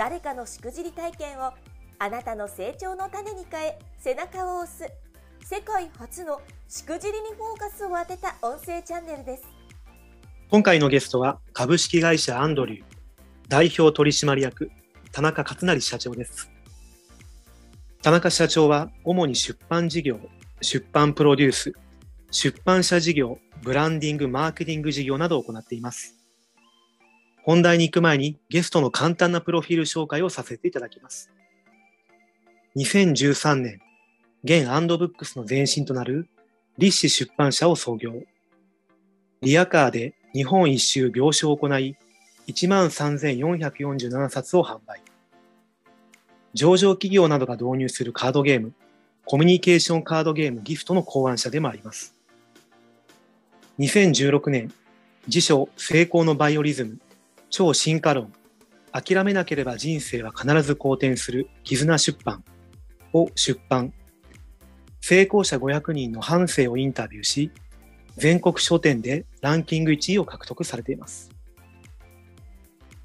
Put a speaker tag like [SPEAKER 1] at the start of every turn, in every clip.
[SPEAKER 1] 誰かのしくじり体験をあなたの成長の種に変え背中を押す。世界初のしくじりにフォーカスを当てた音声チャンネルです。
[SPEAKER 2] 今回のゲストは株式会社アンドリュー代表取締役田中勝成社長です。田中社長は主に出版事業出版プロデュース出版社事業ブランディングマーケティング事業などを行っています。本題に行く前にゲストの簡単なプロフィール紹介をさせていただきます2013年現アンドブックスの前身となる立志出版社を創業。リアカーで日本一周行書を行い、13,447冊を販売。上場企業などが導入するカードゲーム、コミュニケーションカードゲームギフトの考案者でもあります。2016年、辞書成功のバイオリズム、超進化論、諦めなければ人生は必ず好転する絆出版を出版成功者500人の半生をインタビューし、全国書店でランキング1位を獲得されています。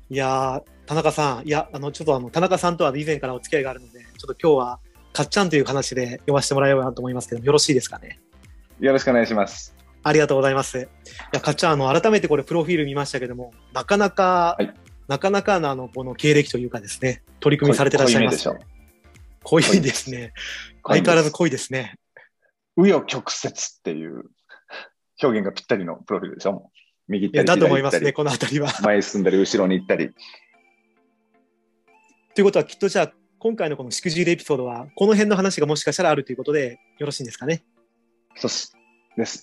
[SPEAKER 2] いやー、田中さん、いや、あの、ちょっとあの、田中さんとは以前からお付き合いがあるので、ちょっと今日は、かっちゃんという話で読ませてもらえればなと思いますけど、よろしいですかね？
[SPEAKER 3] よろしくお願いします。
[SPEAKER 2] ありがとうございます。いや、かっちゃん、あの、改めてこれ、プロフィール見ましたけども、なかなか、はい、なかなかのあの、この経歴というかですね、取り組みされてらっしゃいます、ね。濃いですね。相変わらず濃いですね。
[SPEAKER 3] 紆余曲折っていう表現がぴったりのプロフィールでしょ右
[SPEAKER 2] 手だと思いますね、この辺りは。
[SPEAKER 3] 前進んだり、後ろに行ったり。
[SPEAKER 2] ということは、きっとじゃあ、今回のこのしくじりエピソードは、この辺の話がもしかしたらあるということで、よろしいんですかね。
[SPEAKER 3] そうです。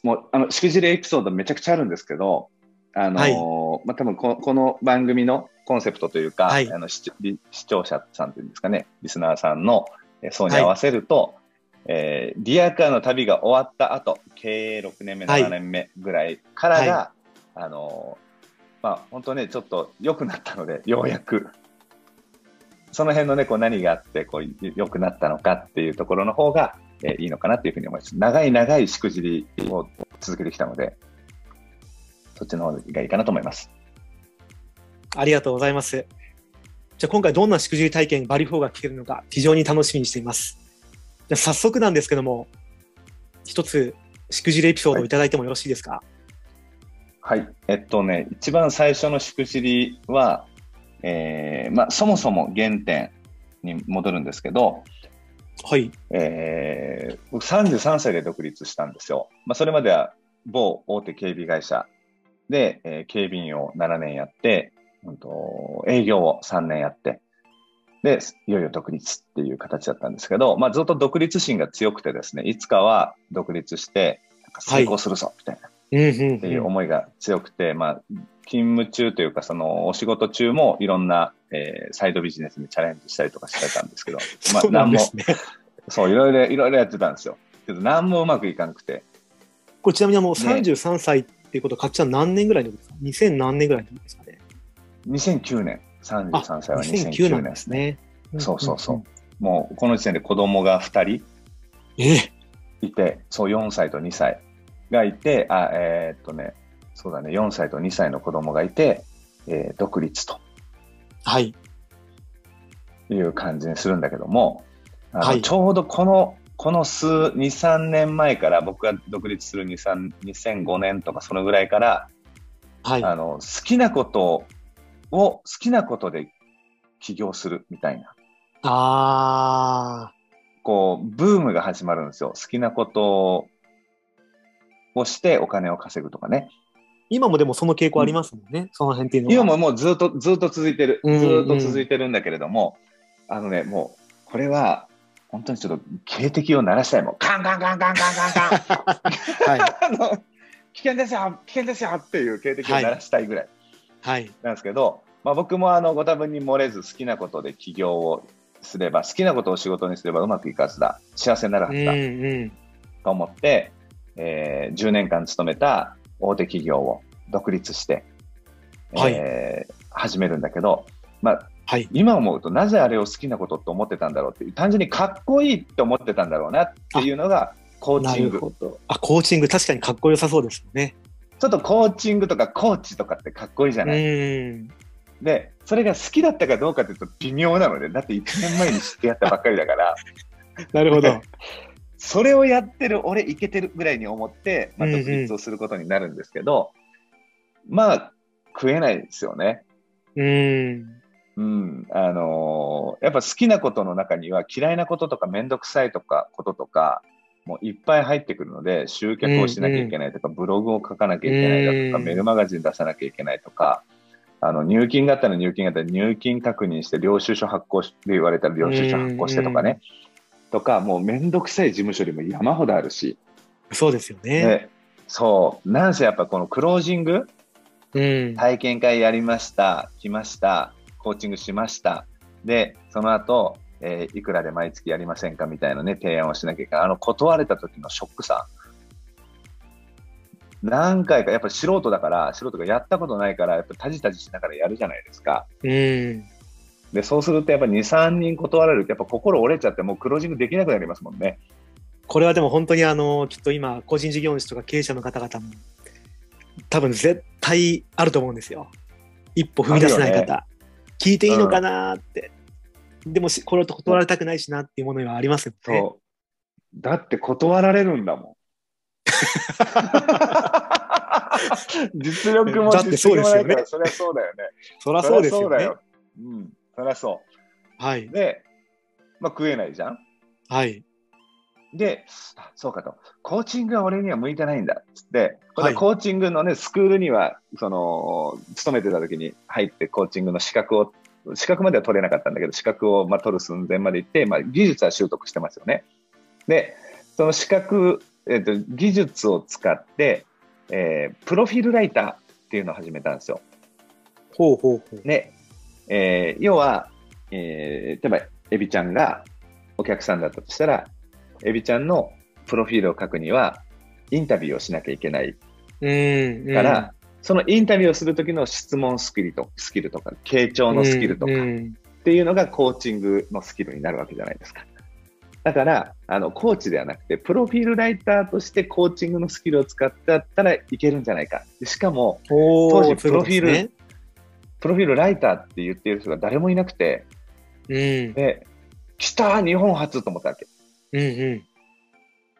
[SPEAKER 3] もう、あの、しくじりエピソードめちゃくちゃあるんですけど、あのーはい、まあ、多分ここの番組のコンセプトというか、はい、あの視聴者さんというんですかね、リスナーさんの層に合わせると、はい、えー、リアカーの旅が終わった後、経営6年目、7年目ぐらいからが、はい、あのー、まあ、本当ね、ちょっと良くなったので、ようやく、その辺のね、こう何があって、こう、良くなったのかっていうところの方が、えー、いいのかなっていうふうに思います。長い長いしくじりを続けてきたので、そっちの方がいいかなと思います。
[SPEAKER 2] ありがとうございます。じゃあ今回どんなしくじり体験バリフォーが聞けるのか非常に楽しみにしています。じゃあ早速なんですけども、一つしくじりエピソードをいただいてもよろしいですか、
[SPEAKER 3] はい、はい。えっとね、一番最初のしくじりは、えー、まあそもそも原点に戻るんですけど、
[SPEAKER 2] はい。
[SPEAKER 3] えー、僕33歳で独立したんですよ。まあそれまでは某大手警備会社で、えー、警備員を7年やって、うんと、営業を3年やって、で、いよいよ独立っていう形だったんですけど、まあ、ずっと独立心が強くてですね、いつかは独立して、成功するぞ、みたいな、っていう思いが強くて、まあ、勤務中というか、その、お仕事中もいろんな、えー、サイドビジネスにチャレンジしたりとかしてたんですけど、
[SPEAKER 2] まあ、何も、
[SPEAKER 3] そう、いろいろ、いろいろやってたんですよ。けど、何もうまくいかなくて。
[SPEAKER 2] これちなみにもう33歳っていうことは、かっちゃん何年ぐらいのことですか ?2000 何年ぐらいのことですかね
[SPEAKER 3] 2009年、33歳は2009年ですね。そうそうそう。もうこの時点で子供が2人いて、そう4歳と2歳がいて、あ、えー、っとね、そうだね、4歳と2歳の子供がいて、えー、独立と。
[SPEAKER 2] はい。
[SPEAKER 3] いう感じにするんだけども、はい、ちょうどこの、この数、2、3年前から、僕が独立する2、3、2005年とかそのぐらいから、はい、あの、好きなことを好きなことで起業するみたいな。
[SPEAKER 2] ああ。
[SPEAKER 3] こう、ブームが始まるんですよ。好きなことをしてお金を稼ぐとかね。
[SPEAKER 2] 今もでもその傾向ありますもんね、うん、その辺っていうのは。
[SPEAKER 3] 今ももうずっと、ずっと続いてる。ずっと続いてるんだけれども、あのね、もう、これは、本当にちょっと警笛を鳴らしたいもん。カンカンカンカンカンカンカン。はい。危険ですよ危険ですよっていう警笛を鳴らしたいぐらい。
[SPEAKER 2] はい。
[SPEAKER 3] なんですけど、まあ、僕もあのご多分に漏れず好きなことで起業をすれば好きなことを仕事にすればうまくいくはずだ幸せになるはずだ、うんうん、と思って、えー、10年間勤めた大手企業を独立して、はい、えー、始めるんだけど、まあはい、今思うとなぜあれを好きなことって思ってたんだろうっていう単純にかっこいいって思ってたんだろうなっていうのがコーチング。
[SPEAKER 2] あコーチング確かにかっこよさそうですよね。
[SPEAKER 3] ちょっとコーチングとかコーチとかってかっこいいじゃない。で、それが好きだったかどうかというと微妙なので、だって1年前に知ってやったばっかりだから。
[SPEAKER 2] なるほど。
[SPEAKER 3] それをやってる、俺いけてるぐらいに思って、まあ、独立をすることになるんですけど、うんうん、まあ、食えないですよね。うん。うん。あのー、やっぱ好きなことの中には嫌いなこととかめんどくさいとかこととか、もういっぱい入ってくるので、集客をしなきゃいけないとか、うんうん、ブログを書かなきゃいけないだとか、メールマガジン出さなきゃいけないとか、あの入金があったら入金があったら入金確認して、領収書発行して言われたら領収書発行してとかね、とか、もうめんどくさい事務処理も山ほどあるし。
[SPEAKER 2] そうですよね。
[SPEAKER 3] そう。なんせやっぱこのクロージング、うん、体験会やりました、来ました、コーチングしました。で、その後、えー、いくらで毎月やりませんかみたいなね、提案をしなきゃいけない。あの、断れた時のショックさ。何回か、やっぱり素人だから、素人がやったことないから、やっぱタジタジしながらやるじゃないですか。うん。で、そうするとやっぱ2、3人断られると、やっぱ心折れちゃって、もうクロージングできなくなりますもんね。
[SPEAKER 2] これはでも本当にあの、きっと今、個人事業主とか経営者の方々も、多分絶対あると思うんですよ。一歩踏み出せない方。ね、聞いていいのかなって。うん、でもこれを断られたくないしなっていうものはありますよね。
[SPEAKER 3] だって断られるんだもん。実力も実績もないから、そりゃそうだよね。
[SPEAKER 2] そりゃそうですよね。
[SPEAKER 3] うん、ゃそう。はい。で、まあ、食えないじゃん。
[SPEAKER 2] はい。
[SPEAKER 3] で、そうかと、コーチングは俺には向いてないんだっつって、これコーチングのね、スクールには、その、勤めてた時に入ってコーチングの資格を、資格までは取れなかったんだけど、資格をまあ取る寸前まで行って、まあ、技術は習得してますよね。で、その資格えーと、技術を使って、えー、プロフィールライターっていうのを始めたんですよ。
[SPEAKER 2] ほうほうほう。
[SPEAKER 3] で、えー、要は、えー、例えば、エビちゃんがお客さんだったとしたら、エビちゃんのプロフィールを書くには、インタビューをしなきゃいけない。うんから、そのインタビューをするときの質問スキルとスキルとか、傾聴のスキルとか、っていうのがコーチングのスキルになるわけじゃないですか。だから、あの、コーチではなくて、プロフィールライターとしてコーチングのスキルを使ってだったらいけるんじゃないか。しかも、当時、プロフィール、ね、プロフィールライターって言っている人が誰もいなくて、うん、で、来た日本初と思ったわけ。うんうん、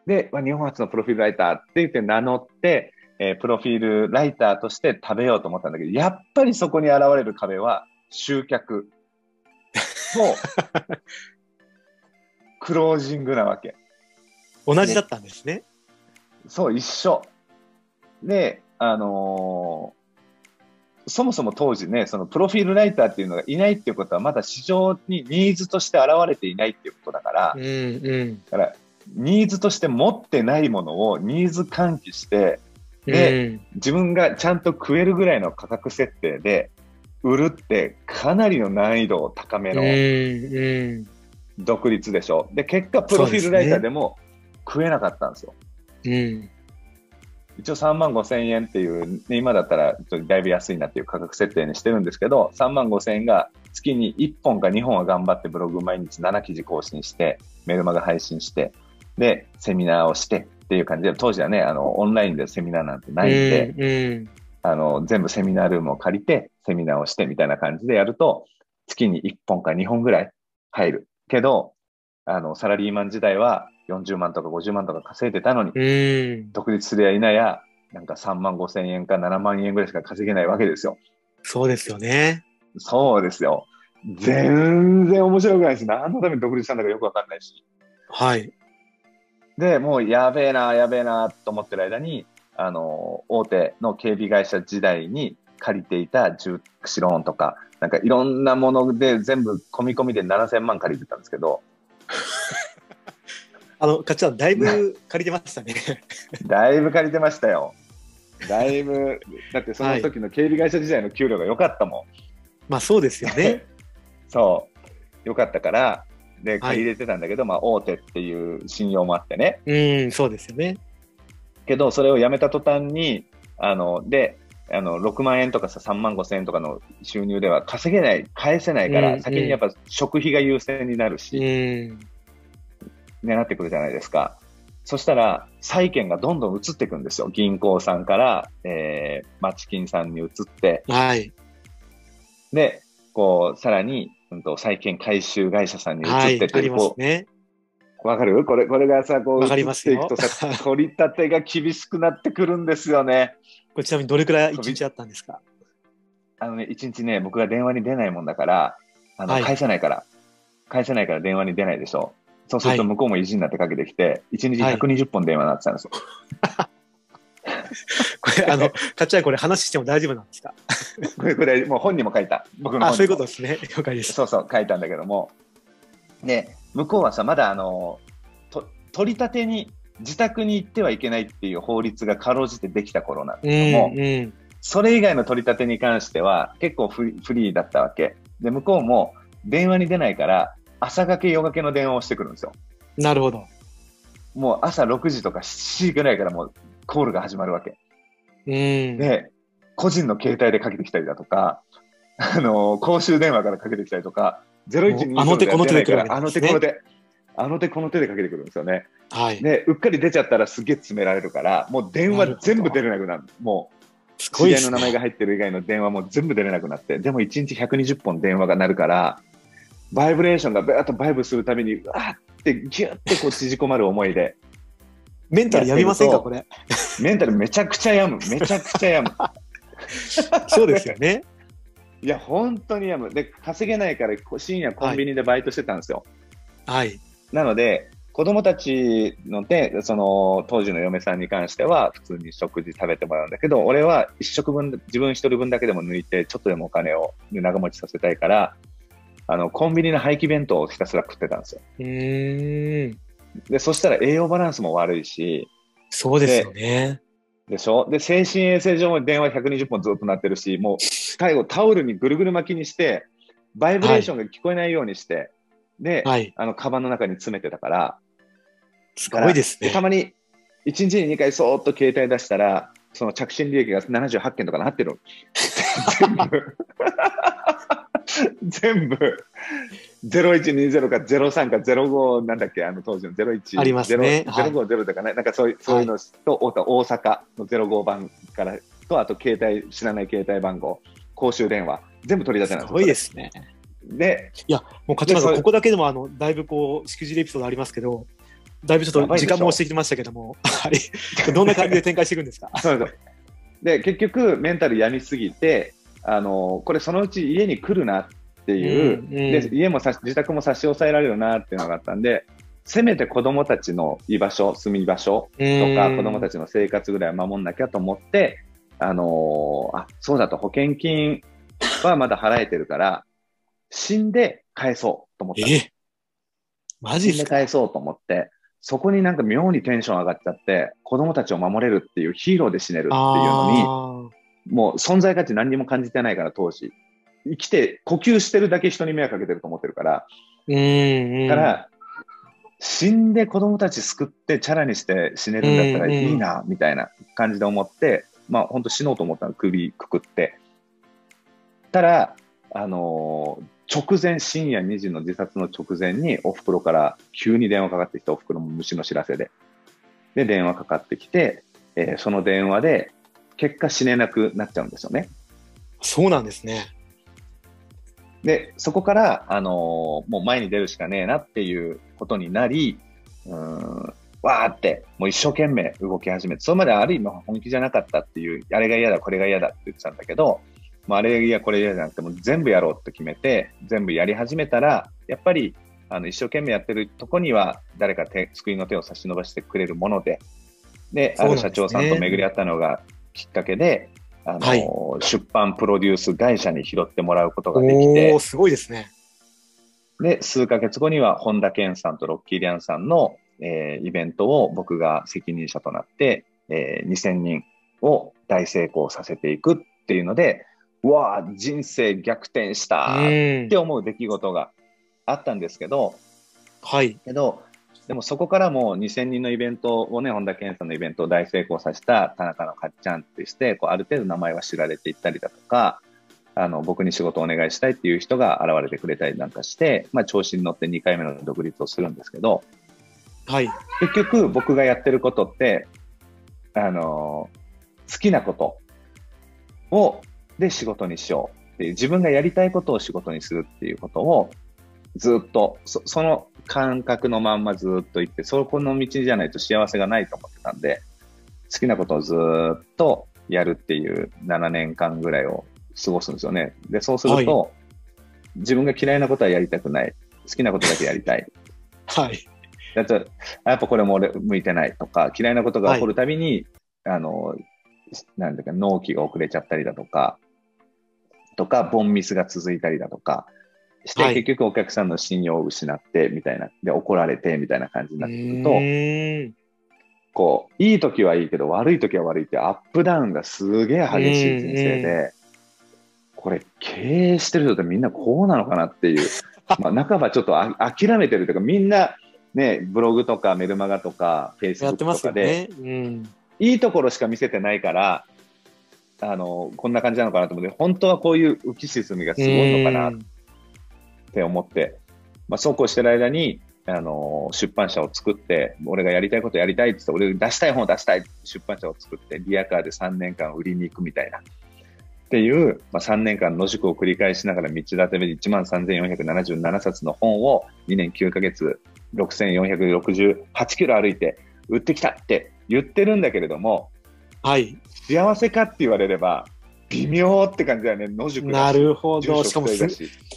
[SPEAKER 3] で、まあ、日本初のプロフィールライターって言って名乗って、えー、プロフィールライターとして食べようと思ったんだけど、やっぱりそこに現れる壁は集客と クロージングなわけ。
[SPEAKER 2] 同じだったんですね。
[SPEAKER 3] そう、一緒。で、あのー、そもそも当時ね、そのプロフィールライターっていうのがいないっていうことは、まだ市場にニーズとして現れていないっていうことだから、うんうん、だからニーズとして持ってないものをニーズ喚起して、で、うん、自分がちゃんと食えるぐらいの価格設定で売るってかなりの難易度高めの、独立でしょ。で、結果、プロフィールライターでも食えなかったんですよ。うん。一応3万5千円っていう、今だったらだいぶ安いなっていう価格設定にしてるんですけど、3万5千円が月に1本か2本は頑張ってブログ毎日7記事更新して、メルマガ配信して、で、セミナーをしてっていう感じで、当時はね、あの、オンラインでセミナーなんてないんで、うんうん、あの、全部セミナールームを借りて、セミナーをしてみたいな感じでやると、月に1本か2本ぐらい入る。けど、あの、サラリーマン時代は40万とか50万とか稼いでたのに、独立すりゃいなや、なんか3万5千円か7万円ぐらいしか稼げないわけですよ。
[SPEAKER 2] そうですよね。
[SPEAKER 3] そうですよ。全然面白くないし、何のために独立したんだかよくわかんないし。
[SPEAKER 2] はい。
[SPEAKER 3] で、もうやべえな、やべえなと思ってる間に、あの、大手の警備会社時代に借りていた住宅ローンとか、なんかいろんなもので全部込み込みで7000万借りてたんですけど。
[SPEAKER 2] あの、かっちゃん、だいぶ借りてましたね。
[SPEAKER 3] だいぶ借りてましたよ。だいぶ、だってその時の警備会社時代の給料が良かったもん。
[SPEAKER 2] まあそうですよね。
[SPEAKER 3] そう。よかったから、で、借り入れてたんだけど、はい、まあ大手っていう信用もあってね。
[SPEAKER 2] うん、そうですよね。
[SPEAKER 3] けど、それをやめた途端に、あの、で、あの、6万円とかさ、3万5千円とかの収入では稼げない、返せないから、先にやっぱ食費が優先になるし、うんね、なってくるじゃないですか。そしたら、債券がどんどん移っていくんですよ。銀行さんから、えー、町金さんに移って、
[SPEAKER 2] はい。
[SPEAKER 3] で、こう、さらに、うんと、債券回収会社さんに移ってって、はい、こう、ね、わかる？これ、これがさ、こう、移っていくとさ、取り立てが厳しくなってくるんですよね。
[SPEAKER 2] これちなみにどれくらい一日あったんですか？
[SPEAKER 3] あのね、一日ね、僕が電話に出ないもんだから、あの、はい、返せないから、返せないから電話に出ないでしょ。そうすると向こうも意地になってかけてきて、一、はい、日120本電話になってたんですよ。
[SPEAKER 2] これ、あの、かっちゃいこれ話しても大丈夫なんですか？
[SPEAKER 3] これ、これ、もう本にも書いた。
[SPEAKER 2] 僕のあ、そういうことですね。了解です。
[SPEAKER 3] そうそう、書いたんだけども。で、向こうはさ、まだあの、と取り立てに、自宅に行ってはいけないっていう法律がかろうじてできた頃なんですけども、うんうん、それ以外の取り立てに関しては結構フリーだったわけ。で、向こうも電話に出ないから、朝がけ夜がけの電話をしてくるんですよ。
[SPEAKER 2] なるほど。
[SPEAKER 3] もう朝6時とか7時ぐらいからもうコールが始まるわけ。
[SPEAKER 2] うん。
[SPEAKER 3] で、個人の携帯でかけてきたりだとか、あの、公衆電話からかけてきたりとか、
[SPEAKER 2] 0120あの手この手で来る、
[SPEAKER 3] あの手この手。あの手この手でかけてくるんですよね。
[SPEAKER 2] はい。
[SPEAKER 3] で、うっかり出ちゃったらすげえ詰められるから、もう電話全部出れなくなる。もう、
[SPEAKER 2] すごい
[SPEAKER 3] 知り合いの名前が入ってる以外の電話も全部出れなくなって、でも1日120本電話が鳴るから、バイブレーションがバーッとバイブするために、わーってギュッてこう縮こまる思いで。
[SPEAKER 2] メンタルやみませんか、これ？
[SPEAKER 3] メンタルめちゃくちゃやむ。めちゃくちゃやむ。
[SPEAKER 2] そうですよね。
[SPEAKER 3] いや、本当にやむ。で、稼げないから深夜コンビニでバイトしてたんですよ。
[SPEAKER 2] はい。
[SPEAKER 3] なので、子供たちので、その当時の嫁さんに関しては普通に食事食べてもらうんだけど、俺は一食分、自分一人分だけでも抜いて、ちょっとでもお金を長持ちさせたいから、あの、コンビニの廃棄弁当をひたすら食ってたんですよ。
[SPEAKER 2] で、
[SPEAKER 3] そしたら栄養バランスも悪いし。
[SPEAKER 2] そうですよね。
[SPEAKER 3] でしょ？で、精神衛生上も電話120本ずっと鳴ってるし、もう、最後タオルにぐるぐる巻きにして、バイブレーションが聞こえないようにして、はい、で、はい、あの、カバンの中に詰めてたから、
[SPEAKER 2] すごいですね。
[SPEAKER 3] たまに、1日に2回そーっと携帯出したら、その着信利益が78件とかなってる。全 部 全部、0120か03か05なんだっけ、あの当時の01。
[SPEAKER 2] ありますね。
[SPEAKER 3] 050とかね、なんかそういうそういうのと、大阪の05番からと、あと携帯、知らない携帯番号、公衆電話、全部取り出せない
[SPEAKER 2] すごいですね。
[SPEAKER 3] で、
[SPEAKER 2] いや、もう勝村さん、ここだけでもあのだいぶこう、しくじりエピソードありますけど、だいぶちょっと時間も押してきましたけども、どんな感じで展開していくんですか？
[SPEAKER 3] そうそう。で結局、メンタルやみすぎて、あのこれそのうち家に来るなっていう、うんうん、で家もさ自宅も差し押さえられるなっていうのがあったんで、せめて子供たちの居場所、住み場所とか、子供たちの生活ぐらいは守んなきゃと思って、あのー、あ、そうだと保険金はまだ払えてるから、死んで返そうと思った。
[SPEAKER 2] え？マジ
[SPEAKER 3] 死んで返そうと思って、そこになんか妙にテンション上がっちゃって、子供たちを守れるっていうヒーローで死ねるっていうのに、もう存在価値何にも感じてないから、当時。生きて、呼吸してるだけ人に迷惑かけてると思ってるから。
[SPEAKER 2] うん、
[SPEAKER 3] から、死んで子供たち救ってチャラにして死ねるんだったらいいな、みたいな感じで思って、まあ本当死のうと思ったの、首くくって。たら、あのー、直前、深夜2時の自殺の直前にお袋から急に電話かかってきて、お袋も虫の知らせで。で、電話かかってきて、えー、その電話で、結果死ねなくなっちゃうんですよね。
[SPEAKER 2] そうなんですね。
[SPEAKER 3] で、そこから、あのー、もう前に出るしかねえなっていうことになり、うん、わーって、もう一生懸命動き始めて、それまである意味本気じゃなかったっていう、あれが嫌だ、これが嫌だって言ってたんだけど、もうあれが嫌、これ嫌じゃなくて、も全部やろうって決めて、全部やり始めたら、やっぱり、あの、一生懸命やってるとこには、誰か手、救いの手を差し伸ばしてくれるもので、で、ある社長さんと巡り合ったのが、きっかけで、あの、はい、出版プロデュース会社に拾ってもらうことができて、
[SPEAKER 2] すごいですね。
[SPEAKER 3] で、数ヶ月後には、本田健さんとロッキーリアンさんの、えー、イベントを僕が責任者となって、えー、2000人を大成功させていくっていうので、うわ人生逆転したって思う出来事があったんですけど、
[SPEAKER 2] はい。
[SPEAKER 3] けど、でもそこからも2000人のイベントをね、本田健さんのイベントを大成功させた田中のかっちゃんってして、こうある程度名前は知られていったりだとか、あの僕に仕事をお願いしたいっていう人が現れてくれたりなんかして、まあ、調子に乗って2回目の独立をするんですけど、
[SPEAKER 2] はい、
[SPEAKER 3] 結局僕がやってることってあの好きなことをで仕事にしようっていう自分がやりたいことを仕事にするっていうことをずっとそその感覚のまんまずっと行ってそこの道じゃないと幸せがないと思ってたんで好きなことをずっとやるっていう7年間ぐらいを過ごすんですよね。で、そうすると、はい、自分が嫌いなことはやりたくない。好きなことだけやりたい。
[SPEAKER 2] はい。
[SPEAKER 3] だと、やっぱこれも俺向いてないとか、嫌いなことが起こるたびに、はい、あの、なんだか、納期が遅れちゃったりだとか、とか、ボンミスが続いたりだとか、して、結局お客さんの信用を失って、みたいな、で、怒られて、みたいな感じになってくると、こう、いい時はいいけど、悪い時は悪いって、アップダウンがすげえ激しい人生で、これ経営してる人ってみんなこうなのかなっていう、まあ、半ばちょっとあ諦めてるというか、みんなね、ブログとかメルマガとか、フェイスブックとかで、ね。うん、いいところしか見せてないから、あの、こんな感じなのかなと思って、本当はこういう浮き沈みがすごいのかなって思って、まあ、そうこうしてる間に、あの、出版社を作って、俺がやりたいことやりたいって言って、俺出したい本を出したい出版社を作って、リアカーで3年間売りに行くみたいな。っていう、まあ、3年間野宿を繰り返しながら道立てで1万3477冊の本を2年9ヶ月6468キロ歩いて売ってきたって言ってるんだけれども、
[SPEAKER 2] はい。
[SPEAKER 3] 幸せかって言われれば、微妙って感じだよね、野宿
[SPEAKER 2] なるほど。しかもす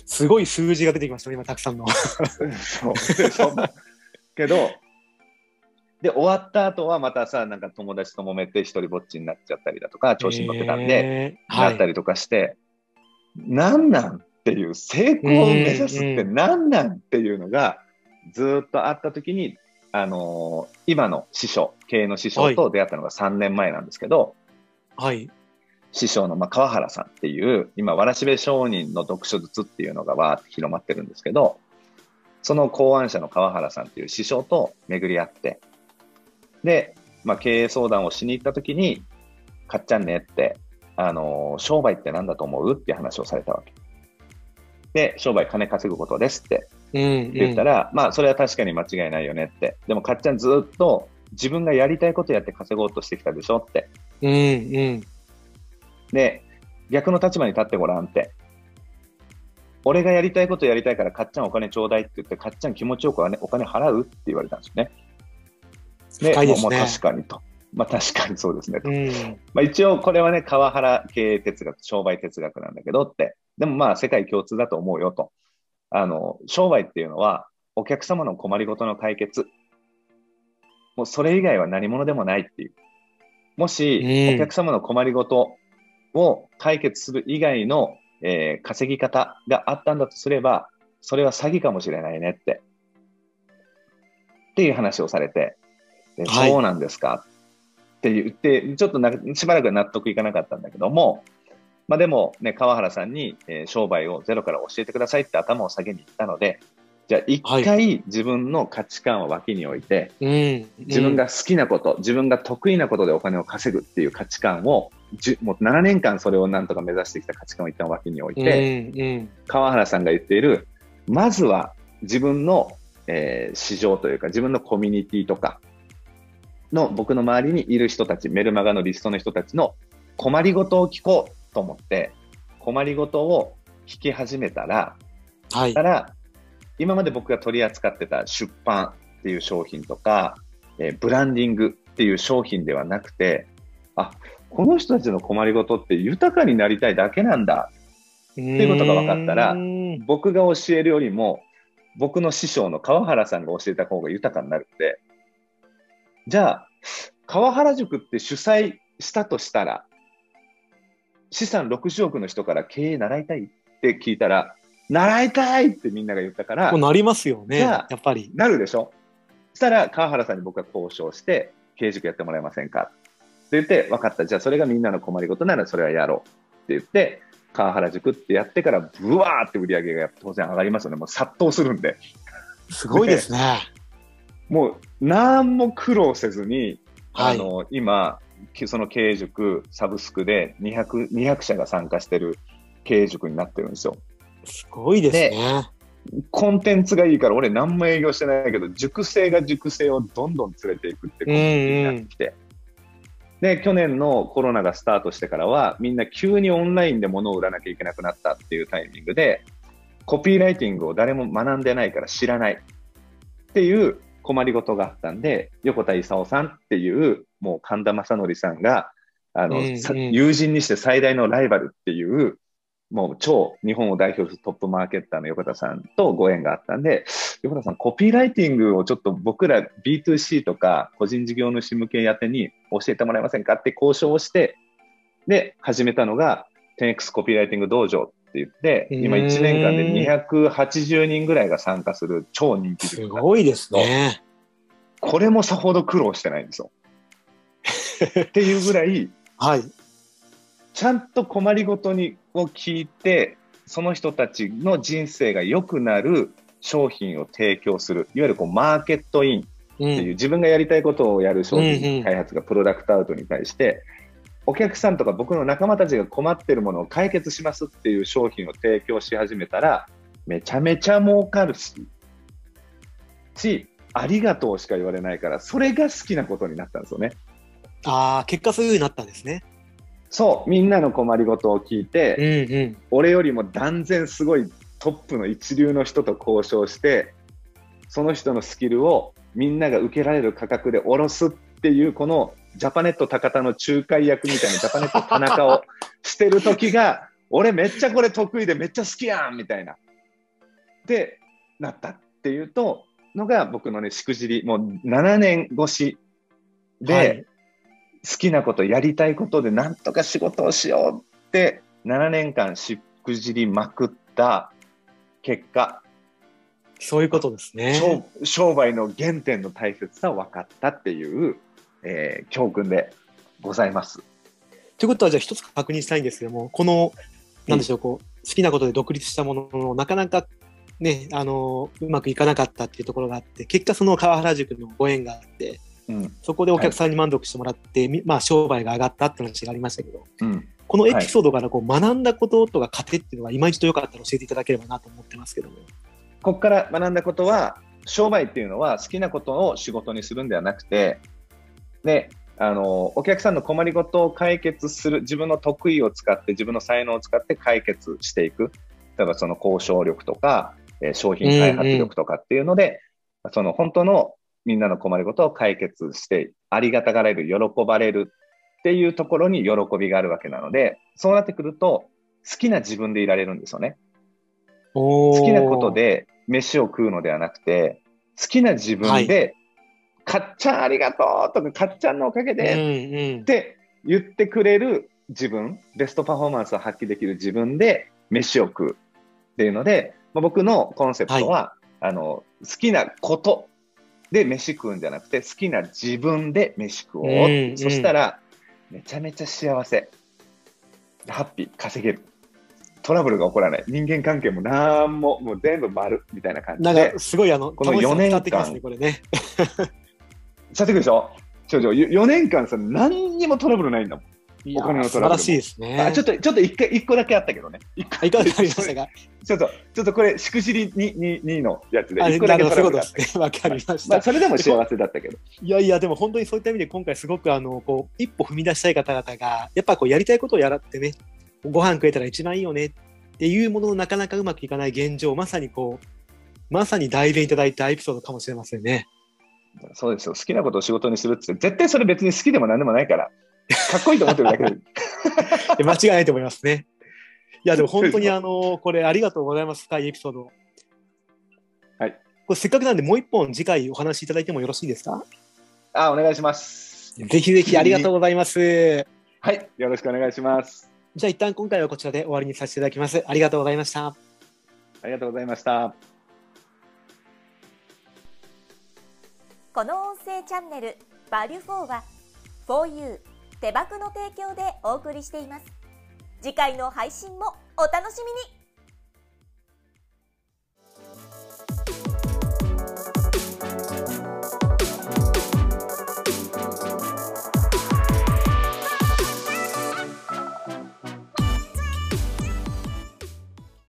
[SPEAKER 2] すごい数字が出てきました今たくさんの。
[SPEAKER 3] そう。そうけど、で、終わった後はまたさ、なんか友達と揉めて一人ぼっちになっちゃったりだとか、調子に乗ってたんで、えー、なったりとかして、なんなんっていう、成功を目指すってなんなんっていうのが、ずっとあった時に、あのー、今の師匠、経営の師匠と出会ったのが3年前なんですけど、
[SPEAKER 2] はい。
[SPEAKER 3] 師匠の、まあ、川原さんっていう、今、わらしべ商人の読書術っていうのがわーって広まってるんですけど、その考案者の川原さんっていう師匠と巡り合って、で、まあ、経営相談をしに行った時に、かっちゃんねって、あのー、商売って何だと思うって話をされたわけ。で、商売金稼ぐことですって言ったら、うんうん、まあ、それは確かに間違いないよねって。でも、かっちゃんずっと自分がやりたいことやって稼ごうとしてきたでしょって。
[SPEAKER 2] うんうん、
[SPEAKER 3] で、逆の立場に立ってごらんって。俺がやりたいことやりたいからかっちゃんお金ちょうだいって言って、かっちゃん気持ちよくお金払うって言われたんですよね。
[SPEAKER 2] です
[SPEAKER 3] ね。確かにと。まあ確かにそうですねと。うん、まあ一応これはね、川原経営哲学、商売哲学なんだけどって。でもまあ世界共通だと思うよと。あの、商売っていうのはお客様の困りごとの解決。もうそれ以外は何者でもないっていう。もし、お客様の困りごとを解決する以外の、えー、稼ぎ方があったんだとすれば、それは詐欺かもしれないねって。っていう話をされて、はい、そうなんですか？って言って、ちょっとなしばらく納得いかなかったんだけども、まあ、でも、ね、川原さんに、えー、商売をゼロから教えてくださいって頭を下げに行ったので、じゃあ一回自分の価値観を脇に置いて、はい自分が好きなこと、自分が得意なことでお金を稼ぐっていう価値観を、じもう7年間それをなんとか目指してきた価値観を一旦脇に置いて、うんうん、川原さんが言っている、まずは自分の、えー、市場というか自分のコミュニティとか、の僕の周りにいる人たち、メルマガのリストの人たちの困りごとを聞こうと思って、困りごとを聞き始めたら、はい、たら今まで僕が取り扱ってた出版っていう商品とか、えー、ブランディングっていう商品ではなくて、あ、この人たちの困りごとって豊かになりたいだけなんだっていうことが分かったら、僕が教えるよりも、僕の師匠の川原さんが教えた方が豊かになるんで、じゃあ、川原塾って主催したとしたら、資産60億の人から経営習いたいって聞いたら、習いたいってみんなが言ったから、
[SPEAKER 2] なりますよね、やっぱり。
[SPEAKER 3] なるでしょ？そしたら、川原さんに僕は交渉して、経営塾やってもらえませんか？って言って、分かった、じゃあそれがみんなの困りごとならそれはやろうって言って、川原宿ってやってから、ブワーって売り上げが当然上がりますよね。もう殺到するんで。
[SPEAKER 2] すごいですね。
[SPEAKER 3] もう、何も苦労せずに、はい、あの、今、その経営塾、サブスクで200、200社が参加してる経営塾になってるんですよ。
[SPEAKER 2] すごいですね。
[SPEAKER 3] コンテンツがいいから、俺何も営業してないけど、塾生が塾生をどんどん連れていくってことになってきて。で、去年のコロナがスタートしてからは、みんな急にオンラインで物を売らなきゃいけなくなったっていうタイミングで、コピーライティングを誰も学んでないから知らないっていう困りごとがあったんで、横田勲さんっていう、もう神田正則さんが、あの、うんうん、友人にして最大のライバルっていう、もう超日本を代表するトップマーケッターの横田さんとご縁があったんで、横田さん、コピーライティングをちょっと僕ら B2C とか個人事業主向け宛てに教えてもらえませんかって交渉をして、で、始めたのが 10X コピーライティング道場って言って、今1年間で280人ぐらいが参加する超人気
[SPEAKER 2] 塾すごいですね。
[SPEAKER 3] これもさほど苦労してないんですよ。っていうぐらい、
[SPEAKER 2] はい。
[SPEAKER 3] ちゃんと困りごとにを聞いて、その人たちの人生が良くなる商品を提供する、いわゆるこうマーケットインっていう、うん、自分がやりたいことをやる商品開発がプロダクトアウトに対して、お客さんとか僕の仲間たちが困ってるものを解決しますっていう商品を提供し始めたら、めちゃめちゃ儲かるし、し、ありがとうしか言われないから、それが好きなことになったんですよね。
[SPEAKER 2] ああ、結果そういう風になったんですね。
[SPEAKER 3] そう、みんなの困りごとを聞いて、うんうん、俺よりも断然すごいトップの一流の人と交渉して、その人のスキルをみんなが受けられる価格で下ろすっていう、このジャパネット高田の仲介役みたいなジャパネット田中をしてる時が、俺めっちゃこれ得意でめっちゃ好きやんみたいな。で、なったっていうと、のが僕のね、しくじり、もう7年越しで、はい、好きなこと、やりたいことでなんとか仕事をしようって7年間しくじりまくった結果、
[SPEAKER 2] そういうことですね。
[SPEAKER 3] 商売の原点の大切さを分かったっていう、えー、教訓でございます。
[SPEAKER 2] ということは、じゃあ一つ確認したいんですけども、この、なんでしょう、こう、好きなことで独立したものの、なかなかね、あの、うまくいかなかったっていうところがあって、結果その川原塾のご縁があって、うん、そこでお客さんに満足してもらって、はい、まあ商売が上がったって話がありましたけど、うん、このエピソードからこう学んだこととか糧っていうのは今一度よかったら教えていただければなと思ってますけども。
[SPEAKER 3] ここから学んだことは、商売っていうのは好きなことを仕事にするんではなくて、で、あの、お客さんの困りごとを解決する、自分の得意を使って、自分の才能を使って解決していく。例えばその交渉力とか、え商品開発力とかっていうので、うんうん、その本当のみんなの困りごとを解決して、ありがたがれる、喜ばれるっていうところに喜びがあるわけなので、そうなってくると、好きな自分でいられるんですよね。好きなことで飯を食うのではなくて、好きな自分で、はい、かっちゃんありがとうとか、かっちゃんのおかげで、って言ってくれる自分、ベストパフォーマンスを発揮できる自分で飯を食うっていうので、まあ、僕のコンセプトは、はい、あの、好きなことで飯食うんじゃなくて、好きな自分で飯食おう。うん、そしたら、めちゃめちゃ幸せ。ハッピー、稼げる。トラブルが起こらない。人間関係もなんも、もう全部丸みたいな感じで。
[SPEAKER 2] なんか、すごいあの、
[SPEAKER 3] この4年間。
[SPEAKER 2] ね、これね。
[SPEAKER 3] ちゃってくるでしょ？ちょちょ、4年間さ、何にもトラブルないんだもん。
[SPEAKER 2] お金のトラブル。素晴らしいですね。
[SPEAKER 3] あちょっと、ちょっと一回、一個だけあったけどね。
[SPEAKER 2] 一回。いかがでしたか？
[SPEAKER 3] ちょっと、ちょっとこれ、しくじりに、に、にのやつで、
[SPEAKER 2] 一個だけトラブルあった。わかりました。まあ、
[SPEAKER 3] それでも幸せだったけど。
[SPEAKER 2] いやいや、でも本当にそういった意味で今回すごく、あの、こう、一歩踏み出したい方々が、やっぱこう、やりたいことをやらってね、ご飯食えたら一番いいよねっていうもののなかなかうまくいかない現状、まさにこう、まさに代弁いただいたエピソードかもしれませんね。
[SPEAKER 3] そうですよ。好きなことを仕事にするって、絶対それ別に好きでも何でもないから。かっこいいと思ってるだけで。
[SPEAKER 2] 間違いないと思いますね。いや、でも本当にあの、これありがとうございます。深いエピソード。
[SPEAKER 3] はい。
[SPEAKER 2] これせっかくなんでもう一本次回お話しいただいてもよろしいですか？
[SPEAKER 3] あ、お願いします。
[SPEAKER 2] ぜひぜひありがとうございます。
[SPEAKER 3] はい。よろしくお願いします。
[SPEAKER 2] じゃあ一旦今回はこちらで終わりにさせていただきます。ありがとうございました。
[SPEAKER 3] ありがとうございました。
[SPEAKER 1] この音声チャンネルバリュフォーは For You 手箱の提供でお送りしています。次回の配信もお楽しみに。